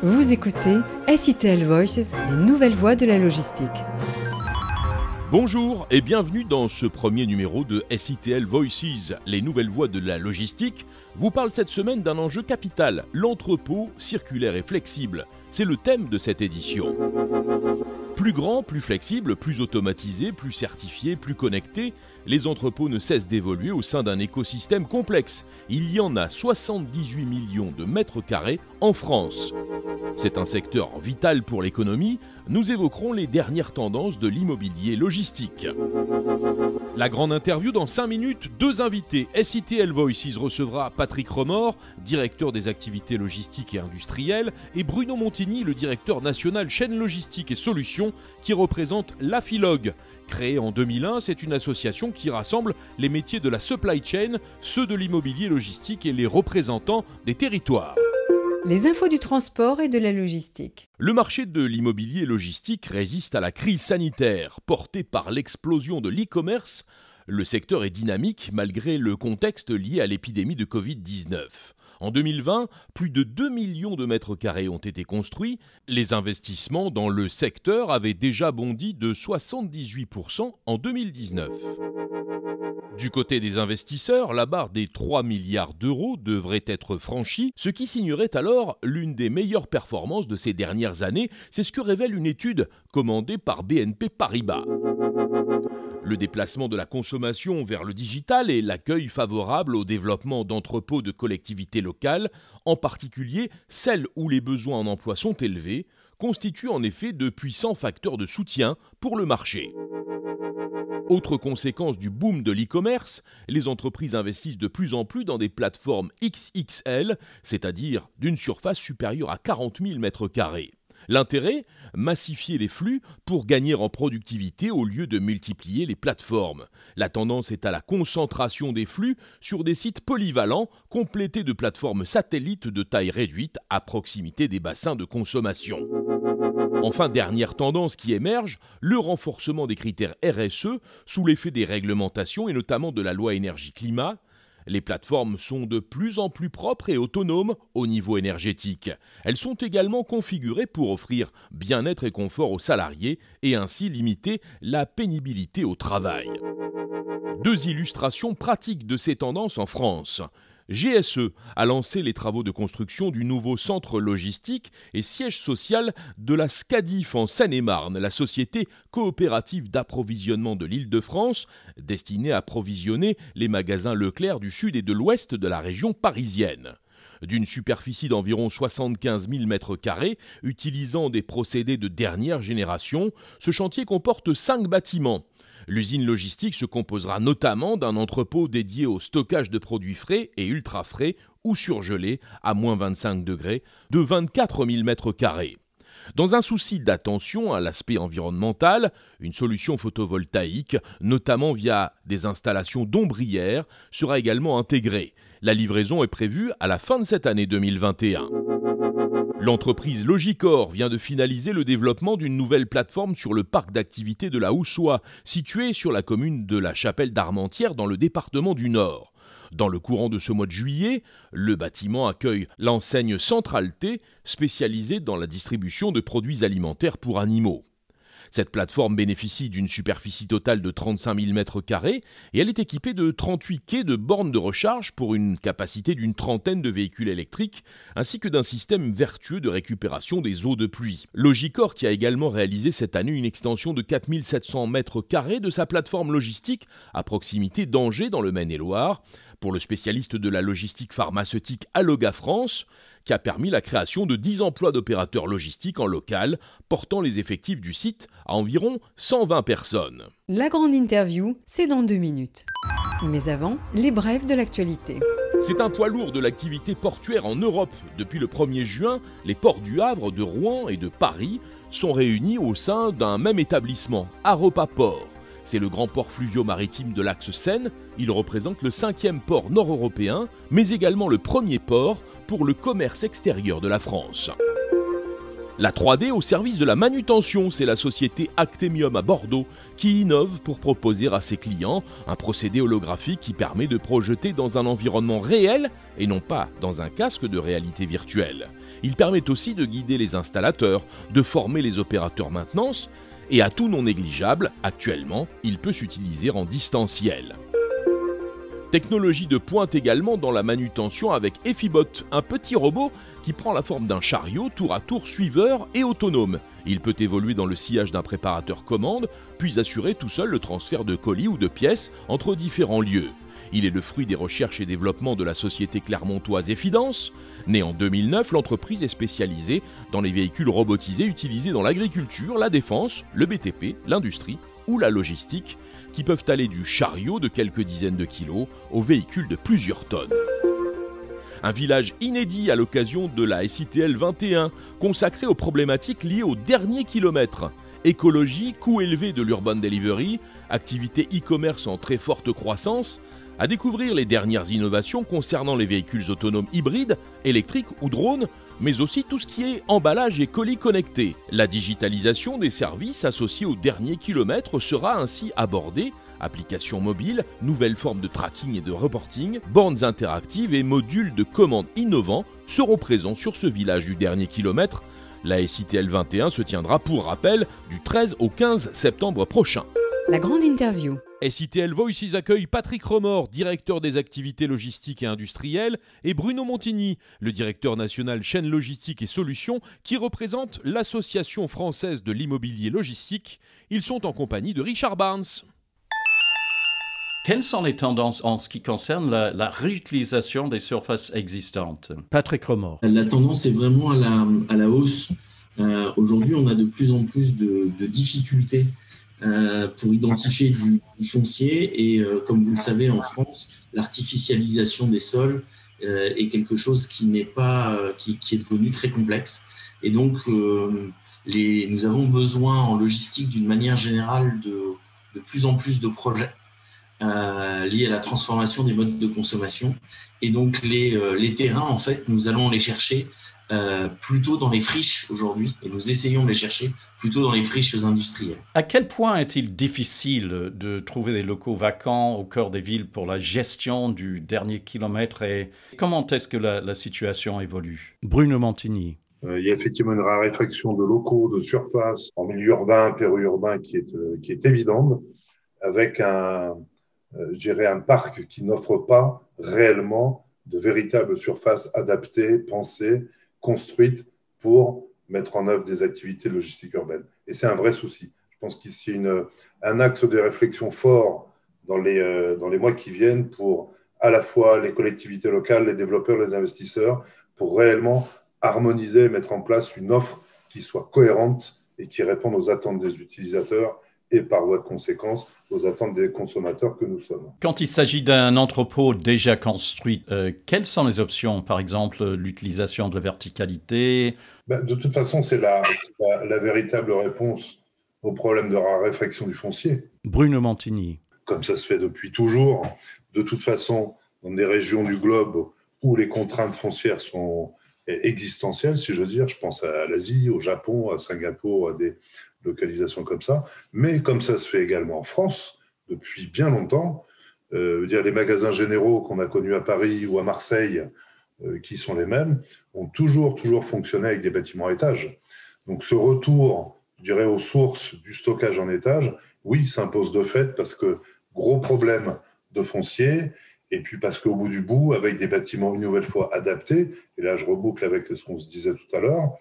Vous écoutez SITL Voices, les nouvelles voies de la logistique. Bonjour et bienvenue dans ce premier numéro de SITL Voices, les nouvelles voies de la logistique. Vous parle cette semaine d'un enjeu capital, l'entrepôt circulaire et flexible. C'est le thème de cette édition. Plus grand, plus flexible, plus automatisé, plus certifié, plus connecté, les entrepôts ne cessent d'évoluer au sein d'un écosystème complexe. Il y en a 78 millions de mètres carrés en France. C'est un secteur vital pour l'économie. Nous évoquerons les dernières tendances de l'immobilier logistique. La grande interview dans 5 minutes, deux invités. SITL Voices recevra Patrick Remord, directeur des activités logistiques et industrielles, et Bruno Montigny, le directeur national chaîne logistique et solutions, qui représente l'Afilogue. Créée en 2001, c'est une association qui rassemble les métiers de la supply chain, ceux de l'immobilier logistique et les représentants des territoires. Les infos du transport et de la logistique. Le marché de l'immobilier logistique résiste à la crise sanitaire portée par l'explosion de l'e-commerce. Le secteur est dynamique malgré le contexte lié à l'épidémie de Covid-19. En 2020, plus de 2 millions de mètres carrés ont été construits. Les investissements dans le secteur avaient déjà bondi de 78% en 2019. Du côté des investisseurs, la barre des 3 milliards d'euros devrait être franchie, ce qui signerait alors l'une des meilleures performances de ces dernières années. C'est ce que révèle une étude commandée par BNP Paribas. Le déplacement de la consommation vers le digital et l'accueil favorable au développement d'entrepôts de collectivités locales, en particulier celles où les besoins en emploi sont élevés, constituent en effet de puissants facteurs de soutien pour le marché. Autre conséquence du boom de l'e-commerce, les entreprises investissent de plus en plus dans des plateformes XXL, c'est-à-dire d'une surface supérieure à 40 000 m2. L'intérêt Massifier les flux pour gagner en productivité au lieu de multiplier les plateformes. La tendance est à la concentration des flux sur des sites polyvalents complétés de plateformes satellites de taille réduite à proximité des bassins de consommation. Enfin, dernière tendance qui émerge, le renforcement des critères RSE sous l'effet des réglementations et notamment de la loi énergie-climat, les plateformes sont de plus en plus propres et autonomes au niveau énergétique. Elles sont également configurées pour offrir bien-être et confort aux salariés et ainsi limiter la pénibilité au travail. Deux illustrations pratiques de ces tendances en France. GSE a lancé les travaux de construction du nouveau centre logistique et siège social de la SCADIF en Seine-et-Marne, la société coopérative d'approvisionnement de l'Île-de-France, destinée à approvisionner les magasins Leclerc du sud et de l'ouest de la région parisienne d'une superficie d'environ 75 000 m2, utilisant des procédés de dernière génération, ce chantier comporte cinq bâtiments. L'usine logistique se composera notamment d'un entrepôt dédié au stockage de produits frais et ultra frais ou surgelés à moins 25 degrés de 24 000 m2. Dans un souci d'attention à l'aspect environnemental, une solution photovoltaïque, notamment via des installations d'ombrières, sera également intégrée. La livraison est prévue à la fin de cette année 2021. L'entreprise Logicor vient de finaliser le développement d'une nouvelle plateforme sur le parc d'activités de la Houssois, situé sur la commune de la Chapelle d'Armentières dans le département du Nord. Dans le courant de ce mois de juillet, le bâtiment accueille l'enseigne Centralité, spécialisée dans la distribution de produits alimentaires pour animaux. Cette plateforme bénéficie d'une superficie totale de 35 000 m2 et elle est équipée de 38 quais de bornes de recharge pour une capacité d'une trentaine de véhicules électriques, ainsi que d'un système vertueux de récupération des eaux de pluie. Logicor qui a également réalisé cette année une extension de 4 700 m2 de sa plateforme logistique à proximité d'Angers dans le Maine-et-Loire. Pour le spécialiste de la logistique pharmaceutique Alloga France, qui a permis la création de 10 emplois d'opérateurs logistiques en local, portant les effectifs du site à environ 120 personnes. La grande interview, c'est dans deux minutes. Mais avant, les brèves de l'actualité. C'est un poids lourd de l'activité portuaire en Europe. Depuis le 1er juin, les ports du Havre, de Rouen et de Paris sont réunis au sein d'un même établissement, Aropa Port. C'est le grand port fluvio-maritime de l'axe Seine. Il représente le cinquième port nord-européen, mais également le premier port pour le commerce extérieur de la France. La 3D au service de la manutention, c'est la société Actemium à Bordeaux qui innove pour proposer à ses clients un procédé holographique qui permet de projeter dans un environnement réel et non pas dans un casque de réalité virtuelle. Il permet aussi de guider les installateurs, de former les opérateurs maintenance et à tout non négligeable, actuellement, il peut s'utiliser en distanciel. Technologie de pointe également dans la manutention avec Effibot, un petit robot qui prend la forme d'un chariot tour à tour suiveur et autonome. Il peut évoluer dans le sillage d'un préparateur commande, puis assurer tout seul le transfert de colis ou de pièces entre différents lieux. Il est le fruit des recherches et développements de la société clermontoise Effidence. Née en 2009, l'entreprise est spécialisée dans les véhicules robotisés utilisés dans l'agriculture, la défense, le BTP, l'industrie ou la logistique, qui peuvent aller du chariot de quelques dizaines de kilos aux véhicules de plusieurs tonnes. Un village inédit à l'occasion de la SITL 21, consacré aux problématiques liées au dernier kilomètre. Écologie, coût élevé de l'urban delivery, activité e-commerce en très forte croissance, à découvrir les dernières innovations concernant les véhicules autonomes hybrides, électriques ou drones, mais aussi tout ce qui est emballage et colis connectés. La digitalisation des services associés au dernier kilomètre sera ainsi abordée applications mobiles, nouvelles formes de tracking et de reporting, bornes interactives et modules de commande innovants seront présents sur ce village du dernier kilomètre. La SITL 21 se tiendra pour rappel du 13 au 15 septembre prochain. La grande interview. SITL Voices accueille Patrick Remord, directeur des activités logistiques et industrielles, et Bruno Montigny, le directeur national chaîne logistique et solutions, qui représente l'Association française de l'immobilier logistique. Ils sont en compagnie de Richard Barnes. Quelles sont les tendances en ce qui concerne la, réutilisation des surfaces existantes? Patrick Remord. La tendance est vraiment à la, à la hausse. Euh, aujourd'hui, on a de plus en plus de, de difficultés pour identifier du, foncier. Et euh, comme vous le savez, en France, l'artificialisation des sols euh, est quelque chose qui n'est pas, qui, est devenu très complexe. Et donc, les, nous avons besoin en logistique d'une manière générale de, de plus en plus de projets euh, liés à la transformation des modes de consommation. Et donc, les, les terrains, en fait, nous allons les chercher euh, plutôt dans les friches aujourd'hui, et nous essayons de les chercher plutôt dans les friches industrielles. À quel point est-il difficile de trouver des locaux vacants au cœur des villes pour la gestion du dernier kilomètre et comment est-ce que la, situation évolue? Bruno Montigny. Euh, il y a effectivement une raréfaction de locaux, de surface en milieu urbain, périurbain qui est, euh, qui est évidente, avec un, un parc qui n'offre pas réellement de véritables surfaces adaptées, pensées construite pour mettre en œuvre des activités logistiques urbaines. Et c'est un vrai souci. Je pense qu'ici, une, un axe de réflexion fort dans les, euh, dans les mois qui viennent pour à la fois les collectivités locales, les développeurs, les investisseurs, pour réellement harmoniser et mettre en place une offre qui soit cohérente et qui réponde aux attentes des utilisateurs et par voie de conséquence aux attentes des consommateurs que nous sommes. Quand il s'agit d'un entrepôt déjà construit, euh, quelles sont les options Par exemple, l'utilisation de la verticalité? Ben, De toute façon, c'est la, la, véritable réponse au problème de raréfaction du foncier. Bruno Montigny. Comme ça se fait depuis toujours. De toute façon, dans des régions du globe où les contraintes foncières sont existentielles, si je veux dire, je pense à l'Asie, au Japon, à Singapour, à des, localisation comme ça, mais comme ça se fait également en France depuis bien longtemps, euh, dire les magasins généraux qu'on a connus à Paris ou à Marseille, euh, qui sont les mêmes, ont toujours toujours fonctionné avec des bâtiments à étage. Donc ce retour, je dirais, aux sources du stockage en étage, oui, s'impose de fait parce que gros problème de foncier, et puis parce qu'au bout du bout, avec des bâtiments une nouvelle fois adaptés, et là je reboucle avec ce qu'on se disait tout à l'heure,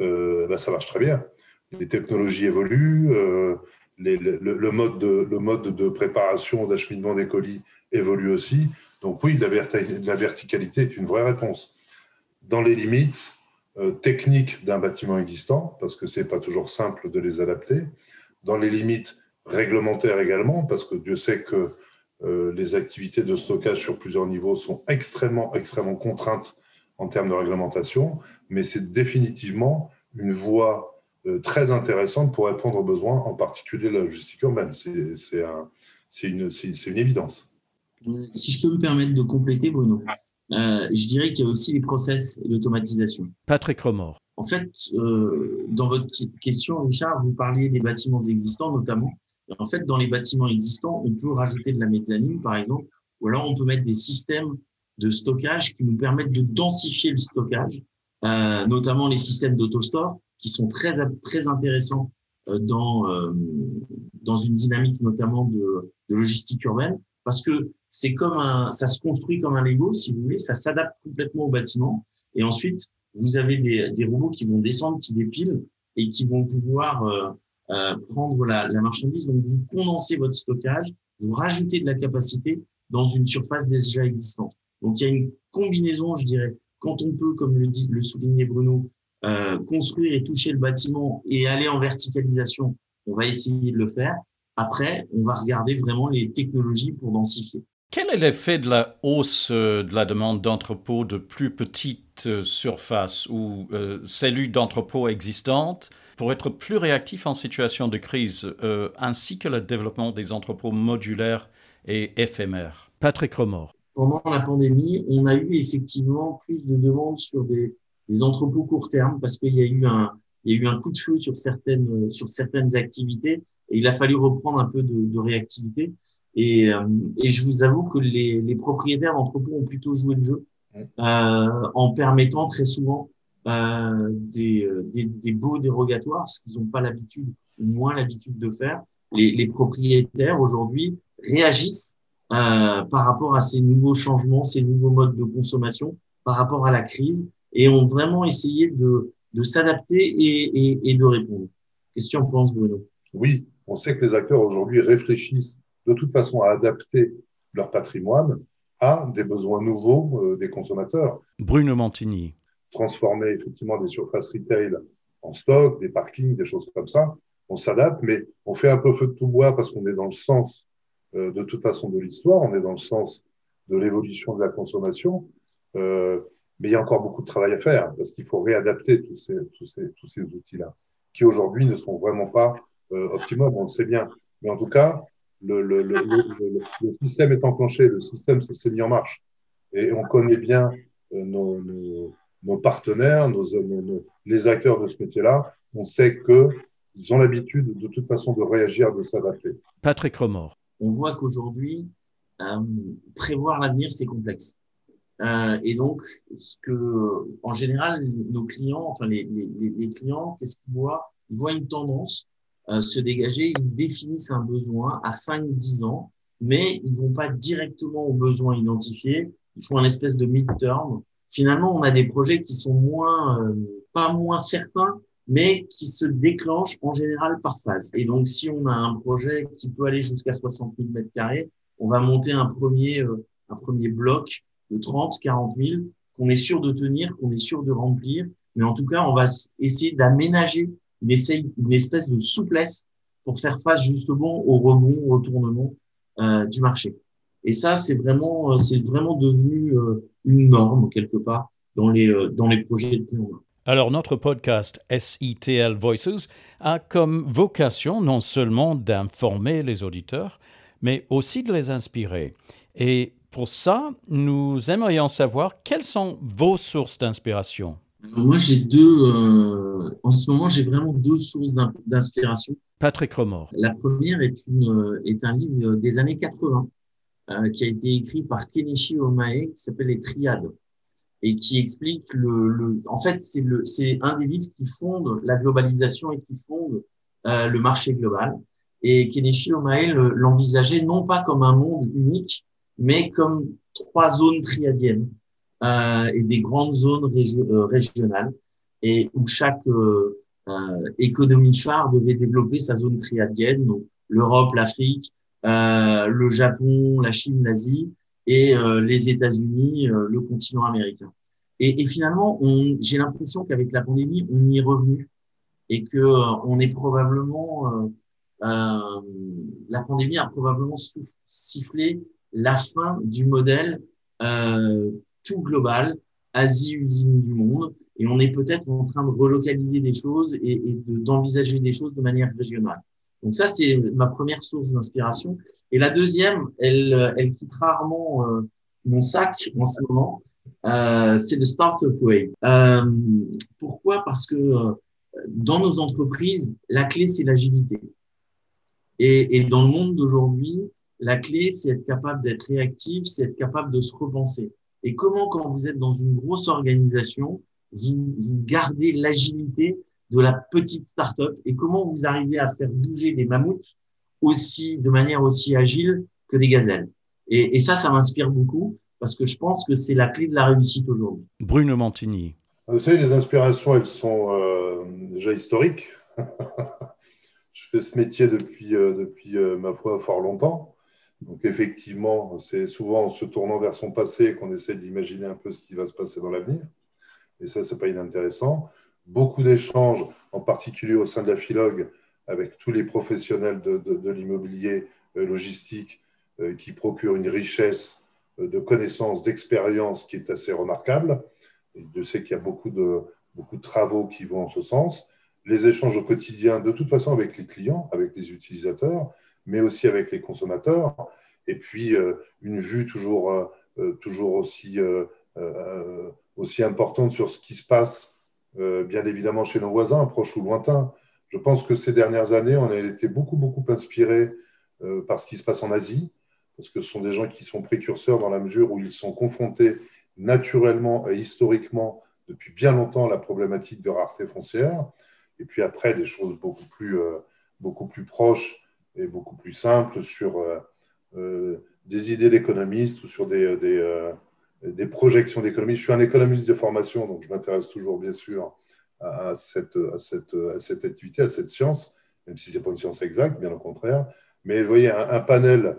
euh, bah, ça marche très bien les technologies évoluent, euh, le, mode de, préparation, d'acheminement des colis évolue aussi. Donc oui, la, verticalité est une vraie réponse. Dans les limites euh, techniques d'un bâtiment existant, parce que ce n'est pas toujours simple de les adapter. Dans les limites réglementaires également, parce que Dieu sait que euh, les activités de stockage sur plusieurs niveaux sont extrêmement, contraintes en termes de réglementation, mais c'est définitivement une voie très intéressante pour répondre aux besoins, en particulier la logistique urbaine. C'est une, une, évidence. Si je peux me permettre de compléter, Bruno, euh, je dirais qu'il y a aussi les process d'automatisation. Patrick Remord. En fait, dans votre question, Richard, vous parliez des bâtiments existants notamment. En fait, dans les bâtiments existants, on peut rajouter de la mezzanine, par exemple, ou alors on peut mettre des systèmes de stockage qui nous permettent de densifier le stockage, euh, notamment les systèmes d'autostore qui sont très très intéressants euh, dans euh, dans une dynamique notamment de, de logistique urbaine parce que c'est comme un ça se construit comme un Lego si vous voulez ça s'adapte complètement au bâtiment et ensuite vous avez des, des robots qui vont descendre qui dépilent et qui vont pouvoir euh, euh, prendre la, la marchandise. Donc vous condensez votre stockage vous rajoutez de la capacité dans une surface déjà existante. Donc il y a une combinaison, je dirais, quand on peut, comme le, dit, le soulignait Bruno, euh, construire et toucher le bâtiment et aller en verticalisation, on va essayer de le faire. Après, on va regarder vraiment les technologies pour densifier. Quel est l'effet de la hausse euh, de la demande d'entrepôts de plus petites euh, surfaces ou euh, cellules d'entrepôts existantes pour être plus réactifs en situation de crise, euh, ainsi que le développement des entrepôts modulaires et éphémères? Patrick Remord pendant la pandémie, on a eu effectivement plus de demandes sur des, des entrepôts court terme parce qu'il y a eu un, il y a eu un coup de feu sur certaines, sur certaines activités et il a fallu reprendre un peu de, de réactivité. Et, euh, et, je vous avoue que les, les propriétaires d'entrepôts ont plutôt joué le jeu euh, en permettant très souvent euh, des, des, des, beaux dérogatoires, ce qu'ils n'ont pas l'habitude ou moins l'habitude de faire. Les, les propriétaires aujourd'hui réagissent euh, par rapport à ces nouveaux changements, ces nouveaux modes de consommation, par rapport à la crise, et ont vraiment essayé de, de s'adapter et, et, et, de répondre. Qu'est-ce que tu en penses, Bruno? Oui, on sait que les acteurs aujourd'hui réfléchissent de toute façon à adapter leur patrimoine à des besoins nouveaux euh, des consommateurs. Bruno Montigny. Transformer effectivement des surfaces retail en stock, des parkings, des choses comme ça. On s'adapte, mais on fait un peu feu de tout bois parce qu'on est dans le sens euh, de toute façon de l'histoire, on est dans le sens de l'évolution de la consommation, euh, mais il y a encore beaucoup de travail à faire parce qu'il faut réadapter tous ces, tous ces, tous ces outils-là, qui aujourd'hui ne sont vraiment pas euh, optimums, on le sait bien. Mais en tout cas, le, le, le, le système est enclenché, le système s'est mis en marche. Et on connaît bien euh, nos, nos, nos, partenaires, nos, les acteurs de ce métier-là. On sait qu'ils ont l'habitude de toute façon de réagir, de s'adapter. Patrick Remord on voit qu'aujourd'hui, euh, prévoir l'avenir, c'est complexe. Euh, et donc, ce que, en général, nos clients, enfin les, les, les clients, qu'est-ce qu'ils voient? Ils voient une tendance euh, se dégager, ils définissent un besoin à 5-10 ans, mais ils vont pas directement aux besoins identifiés. Ils font un espèce de mid-term. Finalement, on a des projets qui sont moins, euh, pas moins certains, mais qui se déclenche en général par phase. Et donc, si on a un projet qui peut aller jusqu'à 60 000 mètres carrés, on va monter un premier, euh, un premier bloc de 30, 40 000 qu'on est sûr de tenir, qu'on est sûr de remplir. Mais en tout cas, on va essayer d'aménager une, espèce de souplesse pour faire face justement au rebond, au retournement euh, du marché. Et ça, c'est vraiment, euh, c'est vraiment devenu euh, une norme quelque part dans les, dans les projets de TNO. Alors, notre podcast SITL Voices a comme vocation non seulement d'informer les auditeurs, mais aussi de les inspirer. Et pour ça, nous aimerions savoir quelles sont vos sources d'inspiration. Moi, j'ai deux. Euh, en ce moment, j'ai vraiment deux sources d'inspiration. Patrick Remord. La première est, une, est un livre des années 80 euh, qui a été écrit par Kenichi Omae qui s'appelle Les Triades et qui explique le, le en fait c'est le c'est un des livres qui fonde la globalisation et qui fonde euh, le marché global et Kenichi Omae l'envisageait non pas comme un monde unique mais comme trois zones triadiennes euh, et des grandes zones euh, régionales et où chaque euh, euh, économie phare devait développer sa zone triadienne donc l'Europe l'Afrique le Japon la Chine l'Asie et euh, les États-Unis, euh, le continent américain. Et, et finalement, j'ai l'impression qu'avec la pandémie, on y est revenu et que euh, on est probablement euh, la pandémie a probablement sifflé la fin du modèle euh, tout global, Asie usine du monde, et on est peut-être en train de relocaliser des choses et, d'envisager des choses de manière régionale. Donc ça, c'est ma première source d'inspiration. Et la deuxième, elle, elle quitte rarement euh, mon sac en ce moment. c'est le Startup Way. Euh, pourquoi? Parce que dans nos entreprises, la clé, c'est l'agilité. Et, dans le monde d'aujourd'hui, la clé, c'est être capable d'être réactif, c'est être capable de se repenser. Et comment, quand vous êtes dans une grosse organisation, vous, vous gardez l'agilité de la petite start-up? Et comment vous arrivez à faire bouger des mammouths aussi, de manière aussi agile que des gazelles? Et, et ça, ça m'inspire beaucoup parce que je pense que c'est la clé de la réussite aujourd'hui. Bruno Montigny. Vous savez, les inspirations, elles sont euh, déjà historiques. je fais ce métier depuis, euh, depuis euh, ma foi, fort longtemps. Donc effectivement, c'est souvent en se tournant vers son passé qu'on essaie d'imaginer un peu ce qui va se passer dans l'avenir. Et ça, c'est pas inintéressant. Beaucoup d'échanges, en particulier au sein de la Philog, avec tous les professionnels de, l'immobilier logistique qui procurent une richesse de connaissances, d'expérience qui est assez remarquable. Je sais qu'il y a beaucoup de, beaucoup de travaux qui vont en ce sens. Les échanges au quotidien, de toute façon, avec les clients, avec les utilisateurs, mais aussi avec les consommateurs. Et puis, euh, une vue toujours, euh, euh, toujours aussi, aussi importante sur ce qui se passe, bien évidemment, chez nos voisins, proches ou lointains. Je pense que ces dernières années, on a été beaucoup, beaucoup inspiré par ce qui se passe en Asie, parce que ce sont des gens qui sont précurseurs dans la mesure où ils sont confrontés naturellement et historiquement depuis bien longtemps à la problématique de rareté foncière. Et puis après, des choses beaucoup plus, beaucoup plus proches et beaucoup plus simples sur euh, euh, des idées d'économistes ou sur des, des, des projections d'économistes. Je suis un économiste de formation, donc je m'intéresse toujours, bien sûr, à, cette, à, cette, à cette activité, à cette science, même si ce n'est pas une science exacte, bien au contraire. Mais vous voyez, un, panel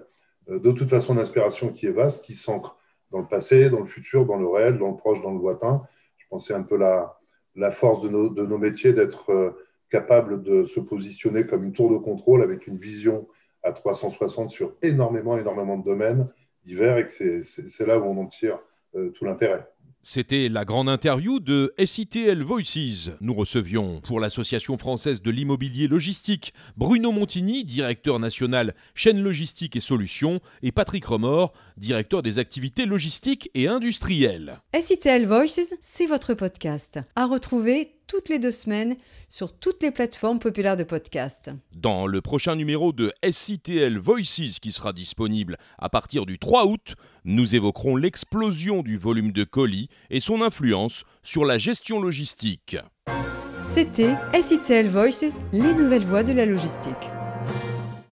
de toute façon d'inspiration qui est vaste, qui s'ancre dans le passé, dans le futur, dans le réel, dans le proche, dans le lointain. Je pensais un peu la, la force de nos, de nos métiers d'être euh, capable de se positionner comme une tour de contrôle avec une vision à 360 sur énormément, énormément de domaines divers et que c'est là où on en tire euh, tout l'intérêt. C'était la grande interview de SITL Voices. Nous recevions pour l'Association française de l'immobilier logistique Bruno Montigny, directeur national chaîne logistique et solutions, et Patrick Remord, directeur des activités logistiques et industrielles. SITL Voices, c'est votre podcast. À retrouver toutes les deux semaines sur toutes les plateformes populaires de podcast. Dans le prochain numéro de SITL Voices qui sera disponible à partir du 3 août, nous évoquerons l'explosion du volume de colis et son influence sur la gestion logistique. C'était SITL Voices, les nouvelles voies de la logistique.